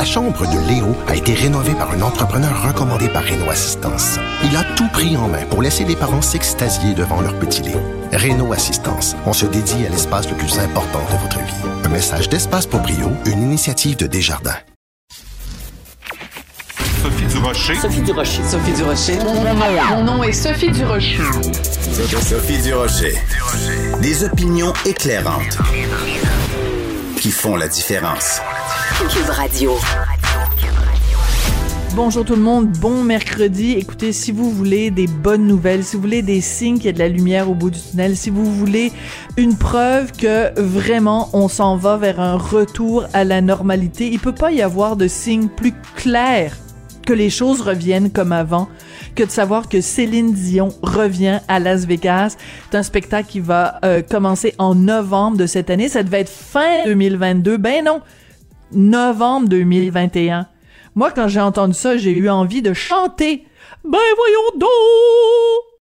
La chambre de Léo a été rénovée par un entrepreneur recommandé par Renault Assistance. Il a tout pris en main pour laisser les parents s'extasier devant leur petit Léo. Renault Assistance, on se dédie à l'espace le plus important de votre vie. Un message d'Espace pour Brio, une initiative de Desjardins. Sophie Durocher. Sophie Durocher. Sophie Durocher. Mon nom est Sophie Durocher. Sophie Durocher. Des opinions éclairantes qui font la différence. Cube Radio. Bonjour tout le monde, bon mercredi. Écoutez, si vous voulez des bonnes nouvelles, si vous voulez des signes qu'il y a de la lumière au bout du tunnel, si vous voulez une preuve que vraiment on s'en va vers un retour à la normalité, il peut pas y avoir de signe plus clair que les choses reviennent comme avant, que de savoir que Céline Dion revient à Las Vegas. C'est un spectacle qui va euh, commencer en novembre de cette année. Ça devait être fin 2022. Ben non, novembre 2021. Moi, quand j'ai entendu ça, j'ai eu envie de chanter. Ben voyons donc!